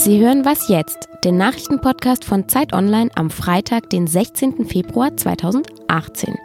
Sie hören Was jetzt, den Nachrichtenpodcast von Zeit Online am Freitag, den 16. Februar 2018.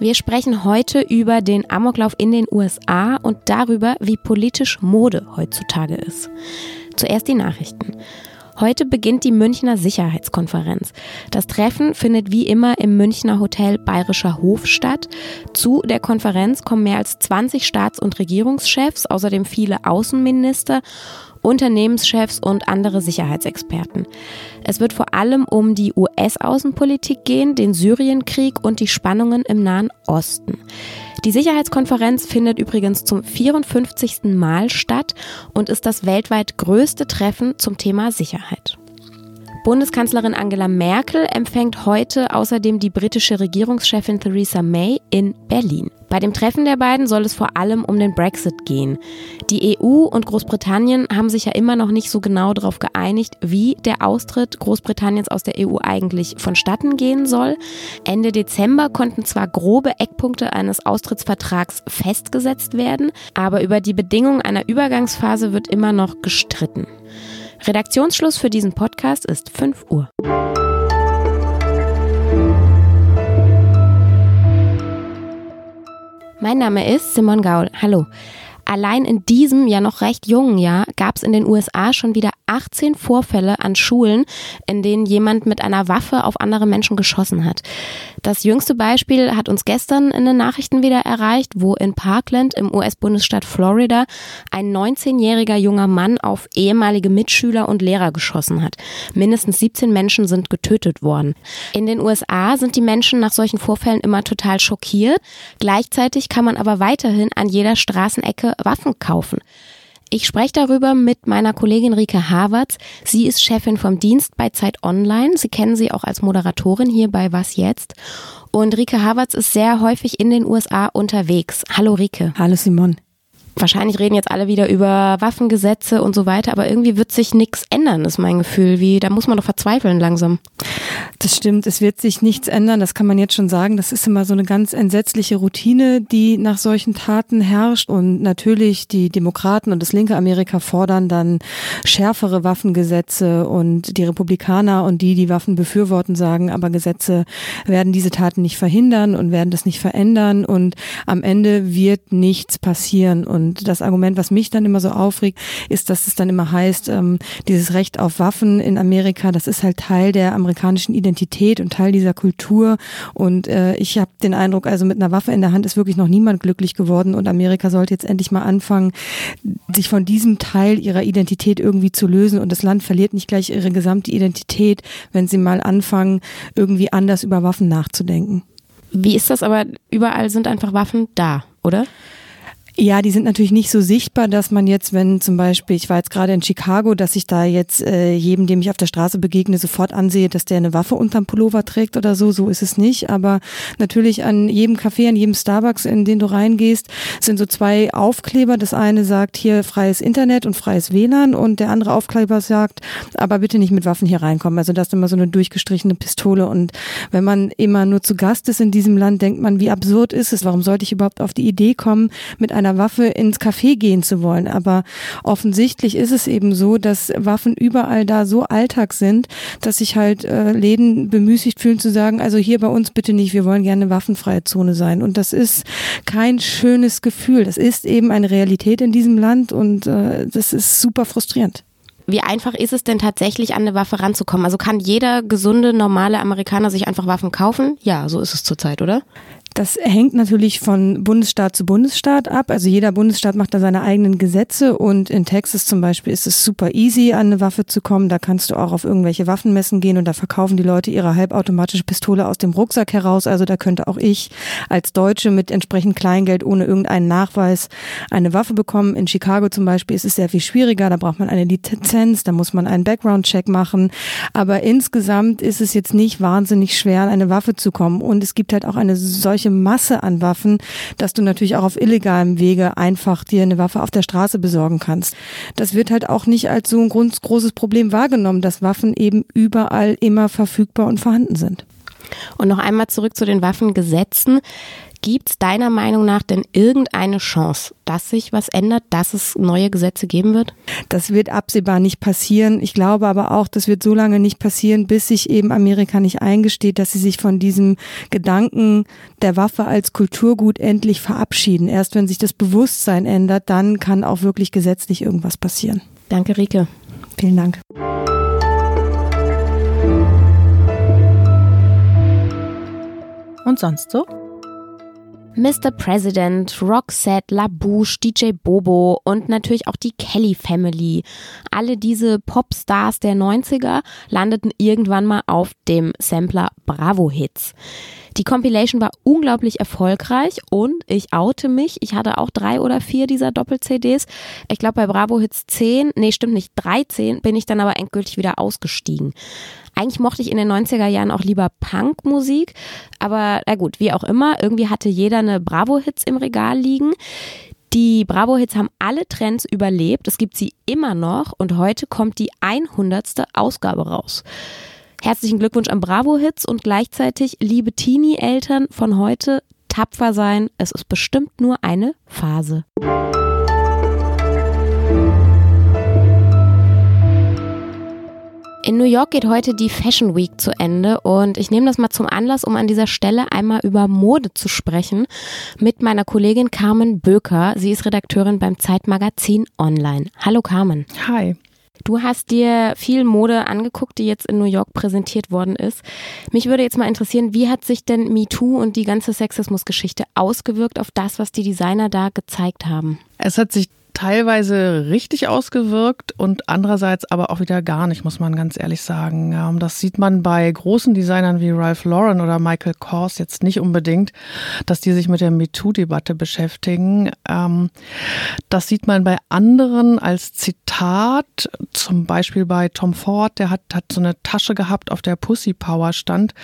Wir sprechen heute über den Amoklauf in den USA und darüber, wie politisch Mode heutzutage ist. Zuerst die Nachrichten. Heute beginnt die Münchner Sicherheitskonferenz. Das Treffen findet wie immer im Münchner Hotel Bayerischer Hof statt. Zu der Konferenz kommen mehr als 20 Staats- und Regierungschefs, außerdem viele Außenminister Unternehmenschefs und andere Sicherheitsexperten. Es wird vor allem um die US-Außenpolitik gehen, den Syrienkrieg und die Spannungen im Nahen Osten. Die Sicherheitskonferenz findet übrigens zum 54. Mal statt und ist das weltweit größte Treffen zum Thema Sicherheit. Bundeskanzlerin Angela Merkel empfängt heute außerdem die britische Regierungschefin Theresa May in Berlin. Bei dem Treffen der beiden soll es vor allem um den Brexit gehen. Die EU und Großbritannien haben sich ja immer noch nicht so genau darauf geeinigt, wie der Austritt Großbritanniens aus der EU eigentlich vonstatten gehen soll. Ende Dezember konnten zwar grobe Eckpunkte eines Austrittsvertrags festgesetzt werden, aber über die Bedingungen einer Übergangsphase wird immer noch gestritten. Redaktionsschluss für diesen Podcast ist 5 Uhr. Mein Name ist Simon Gaul. Hallo. Allein in diesem ja noch recht jungen Jahr gab es in den USA schon wieder 18 Vorfälle an Schulen, in denen jemand mit einer Waffe auf andere Menschen geschossen hat. Das jüngste Beispiel hat uns gestern in den Nachrichten wieder erreicht, wo in Parkland im US-Bundesstaat Florida ein 19-jähriger junger Mann auf ehemalige Mitschüler und Lehrer geschossen hat. Mindestens 17 Menschen sind getötet worden. In den USA sind die Menschen nach solchen Vorfällen immer total schockiert. Gleichzeitig kann man aber weiterhin an jeder Straßenecke Waffen kaufen. Ich spreche darüber mit meiner Kollegin Rike Havertz. Sie ist Chefin vom Dienst bei Zeit Online. Sie kennen sie auch als Moderatorin hier bei Was jetzt. Und Rike Havertz ist sehr häufig in den USA unterwegs. Hallo Rike. Hallo Simon wahrscheinlich reden jetzt alle wieder über Waffengesetze und so weiter, aber irgendwie wird sich nichts ändern, ist mein Gefühl. Wie, da muss man doch verzweifeln langsam. Das stimmt, es wird sich nichts ändern, das kann man jetzt schon sagen. Das ist immer so eine ganz entsetzliche Routine, die nach solchen Taten herrscht. Und natürlich die Demokraten und das linke Amerika fordern dann schärfere Waffengesetze und die Republikaner und die, die Waffen befürworten, sagen, aber Gesetze werden diese Taten nicht verhindern und werden das nicht verändern und am Ende wird nichts passieren. Und und das Argument, was mich dann immer so aufregt, ist, dass es dann immer heißt, ähm, dieses Recht auf Waffen in Amerika, das ist halt Teil der amerikanischen Identität und Teil dieser Kultur. Und äh, ich habe den Eindruck, also mit einer Waffe in der Hand ist wirklich noch niemand glücklich geworden. Und Amerika sollte jetzt endlich mal anfangen, sich von diesem Teil ihrer Identität irgendwie zu lösen. Und das Land verliert nicht gleich ihre gesamte Identität, wenn sie mal anfangen, irgendwie anders über Waffen nachzudenken. Wie ist das aber? Überall sind einfach Waffen da, oder? Ja, die sind natürlich nicht so sichtbar, dass man jetzt, wenn zum Beispiel, ich war jetzt gerade in Chicago, dass ich da jetzt äh, jedem, dem ich auf der Straße begegne, sofort ansehe, dass der eine Waffe unterm Pullover trägt oder so. So ist es nicht. Aber natürlich an jedem Café, an jedem Starbucks, in den du reingehst, sind so zwei Aufkleber. Das eine sagt hier freies Internet und freies WLAN und der andere Aufkleber sagt, aber bitte nicht mit Waffen hier reinkommen. Also das ist immer so eine durchgestrichene Pistole. Und wenn man immer nur zu Gast ist in diesem Land, denkt man, wie absurd ist es? Warum sollte ich überhaupt auf die Idee kommen, mit einer einer Waffe ins Café gehen zu wollen. Aber offensichtlich ist es eben so, dass Waffen überall da so Alltag sind, dass sich halt äh, Läden bemüßigt fühlen zu sagen, also hier bei uns bitte nicht, wir wollen gerne eine waffenfreie Zone sein. Und das ist kein schönes Gefühl. Das ist eben eine Realität in diesem Land und äh, das ist super frustrierend. Wie einfach ist es denn tatsächlich an eine Waffe ranzukommen? Also kann jeder gesunde, normale Amerikaner sich einfach Waffen kaufen? Ja, so ist es zurzeit, oder? Das hängt natürlich von Bundesstaat zu Bundesstaat ab. Also jeder Bundesstaat macht da seine eigenen Gesetze und in Texas zum Beispiel ist es super easy, an eine Waffe zu kommen. Da kannst du auch auf irgendwelche Waffenmessen gehen und da verkaufen die Leute ihre halbautomatische Pistole aus dem Rucksack heraus. Also da könnte auch ich als Deutsche mit entsprechend Kleingeld ohne irgendeinen Nachweis eine Waffe bekommen. In Chicago zum Beispiel ist es sehr viel schwieriger. Da braucht man eine Lizenz, da muss man einen Background-Check machen. Aber insgesamt ist es jetzt nicht wahnsinnig schwer, an eine Waffe zu kommen. Und es gibt halt auch eine solche solche Masse an Waffen, dass du natürlich auch auf illegalem Wege einfach dir eine Waffe auf der Straße besorgen kannst. Das wird halt auch nicht als so ein großes Problem wahrgenommen, dass Waffen eben überall immer verfügbar und vorhanden sind. Und noch einmal zurück zu den Waffengesetzen. Gibt es deiner Meinung nach denn irgendeine Chance, dass sich was ändert, dass es neue Gesetze geben wird? Das wird absehbar nicht passieren. Ich glaube aber auch, das wird so lange nicht passieren, bis sich eben Amerika nicht eingesteht, dass sie sich von diesem Gedanken der Waffe als Kulturgut endlich verabschieden. Erst wenn sich das Bewusstsein ändert, dann kann auch wirklich gesetzlich irgendwas passieren. Danke, Rike. Vielen Dank. Und sonst so? Mr. President, Roxette, LaBouche, DJ Bobo und natürlich auch die Kelly Family. Alle diese Popstars der 90er landeten irgendwann mal auf dem Sampler Bravo Hits. Die Compilation war unglaublich erfolgreich und ich oute mich. Ich hatte auch drei oder vier dieser Doppel-CDs. Ich glaube, bei Bravo Hits 10, nee, stimmt nicht, 13 bin ich dann aber endgültig wieder ausgestiegen. Eigentlich mochte ich in den 90er Jahren auch lieber Punkmusik, aber na gut, wie auch immer, irgendwie hatte jeder eine Bravo-Hits im Regal liegen. Die Bravo-Hits haben alle Trends überlebt, es gibt sie immer noch und heute kommt die 100. Ausgabe raus. Herzlichen Glückwunsch an Bravo-Hits und gleichzeitig, liebe Teenie-Eltern von heute, tapfer sein, es ist bestimmt nur eine Phase. In New York geht heute die Fashion Week zu Ende und ich nehme das mal zum Anlass, um an dieser Stelle einmal über Mode zu sprechen mit meiner Kollegin Carmen Böker. Sie ist Redakteurin beim Zeitmagazin Online. Hallo Carmen. Hi. Du hast dir viel Mode angeguckt, die jetzt in New York präsentiert worden ist. Mich würde jetzt mal interessieren, wie hat sich denn MeToo und die ganze Sexismusgeschichte ausgewirkt auf das, was die Designer da gezeigt haben? Es hat sich teilweise richtig ausgewirkt und andererseits aber auch wieder gar nicht, muss man ganz ehrlich sagen. Das sieht man bei großen Designern wie Ralph Lauren oder Michael Kors jetzt nicht unbedingt, dass die sich mit der MeToo-Debatte beschäftigen. Ähm, das sieht man bei anderen als Zitat, zum Beispiel bei Tom Ford, der hat, hat so eine Tasche gehabt, auf der Pussy Power stand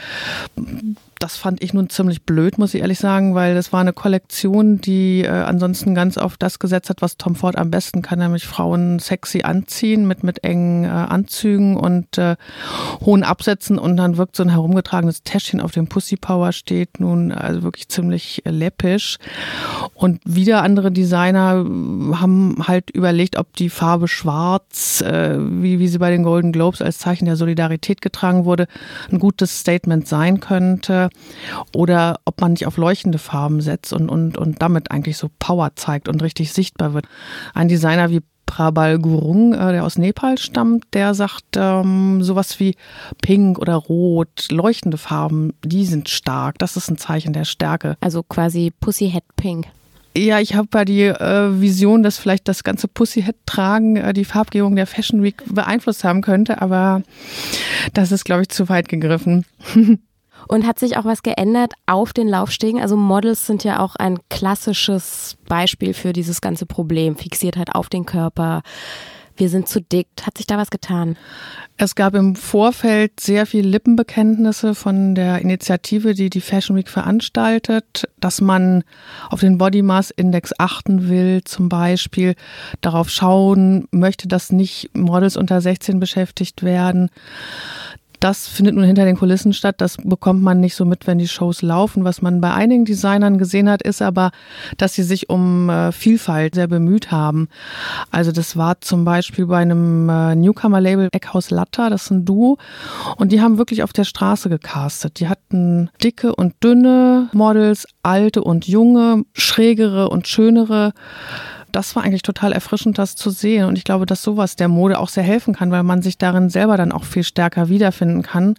das fand ich nun ziemlich blöd, muss ich ehrlich sagen, weil das war eine Kollektion, die äh, ansonsten ganz auf das gesetzt hat, was Tom Ford am besten kann, nämlich Frauen sexy anziehen mit, mit engen äh, Anzügen und äh, hohen Absätzen und dann wirkt so ein herumgetragenes Täschchen auf dem Pussy Power steht nun also wirklich ziemlich läppisch. Und wieder andere Designer haben halt überlegt, ob die Farbe schwarz, äh, wie, wie sie bei den Golden Globes als Zeichen der Solidarität getragen wurde, ein gutes Statement sein könnte oder ob man nicht auf leuchtende Farben setzt und, und, und damit eigentlich so Power zeigt und richtig sichtbar wird. Ein Designer wie Prabal Gurung, äh, der aus Nepal stammt, der sagt ähm, sowas wie Pink oder Rot, leuchtende Farben, die sind stark. Das ist ein Zeichen der Stärke. Also quasi Pussyhead Pink. Ja, ich habe ja die äh, Vision, dass vielleicht das ganze Pussyhead-Tragen äh, die Farbgebung der Fashion Week beeinflusst haben könnte, aber das ist, glaube ich, zu weit gegriffen. Und hat sich auch was geändert auf den Laufstegen? Also Models sind ja auch ein klassisches Beispiel für dieses ganze Problem. Fixiertheit auf den Körper. Wir sind zu dick. Hat sich da was getan? Es gab im Vorfeld sehr viele Lippenbekenntnisse von der Initiative, die die Fashion Week veranstaltet, dass man auf den Body Mass Index achten will, zum Beispiel darauf schauen möchte, dass nicht Models unter 16 beschäftigt werden das findet nun hinter den Kulissen statt. Das bekommt man nicht so mit, wenn die Shows laufen. Was man bei einigen Designern gesehen hat, ist aber, dass sie sich um äh, Vielfalt sehr bemüht haben. Also das war zum Beispiel bei einem äh, Newcomer-Label Eckhaus Latta, das ist ein Duo. Und die haben wirklich auf der Straße gecastet. Die hatten dicke und dünne Models, alte und junge, schrägere und schönere das war eigentlich total erfrischend, das zu sehen. Und ich glaube, dass sowas der Mode auch sehr helfen kann, weil man sich darin selber dann auch viel stärker wiederfinden kann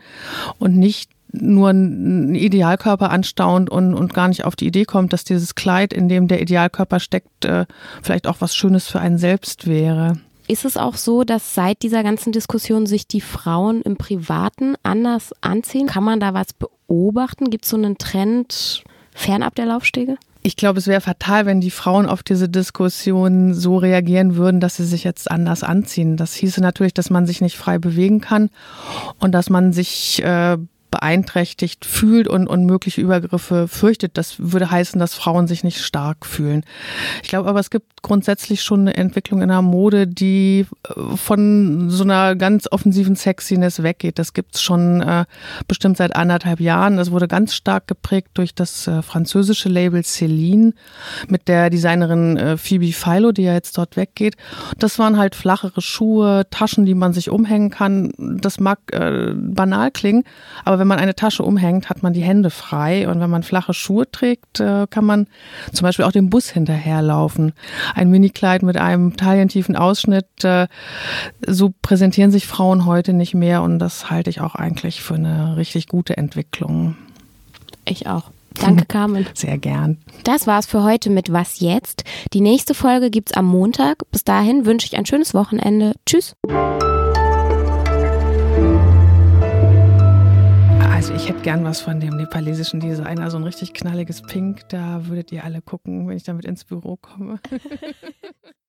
und nicht nur einen Idealkörper anstaunt und, und gar nicht auf die Idee kommt, dass dieses Kleid, in dem der Idealkörper steckt, äh, vielleicht auch was Schönes für einen selbst wäre. Ist es auch so, dass seit dieser ganzen Diskussion sich die Frauen im Privaten anders anziehen? Kann man da was beobachten? Gibt es so einen Trend fernab der Laufstege? Ich glaube, es wäre fatal, wenn die Frauen auf diese Diskussion so reagieren würden, dass sie sich jetzt anders anziehen. Das hieße natürlich, dass man sich nicht frei bewegen kann und dass man sich äh, beeinträchtigt fühlt und, und mögliche Übergriffe fürchtet. Das würde heißen, dass Frauen sich nicht stark fühlen. Ich glaube aber, es gibt grundsätzlich schon eine Entwicklung in der Mode, die äh, von so einer ganz offensiven Sexiness weggeht. Das gibt's schon äh, bestimmt seit anderthalb Jahren. Das wurde ganz stark geprägt durch das äh, französische Label Celine mit der Designerin äh, Phoebe Philo, die ja jetzt dort weggeht. Das waren halt flachere Schuhe, Taschen, die man sich umhängen kann. Das mag äh, banal klingen, aber wenn man eine Tasche umhängt, hat man die Hände frei. Und wenn man flache Schuhe trägt, äh, kann man zum Beispiel auch dem Bus hinterherlaufen. Ein Minikleid mit einem taillentiefen Ausschnitt, äh, so präsentieren sich Frauen heute nicht mehr. Und das halte ich auch eigentlich für eine richtig gute Entwicklung. Ich auch. Danke, Carmen. Sehr gern. Das war's für heute mit Was jetzt? Die nächste Folge gibt's am Montag. Bis dahin wünsche ich ein schönes Wochenende. Tschüss. Ich hätte gern was von dem nepalesischen Designer, so ein richtig knalliges Pink. Da würdet ihr alle gucken, wenn ich damit ins Büro komme.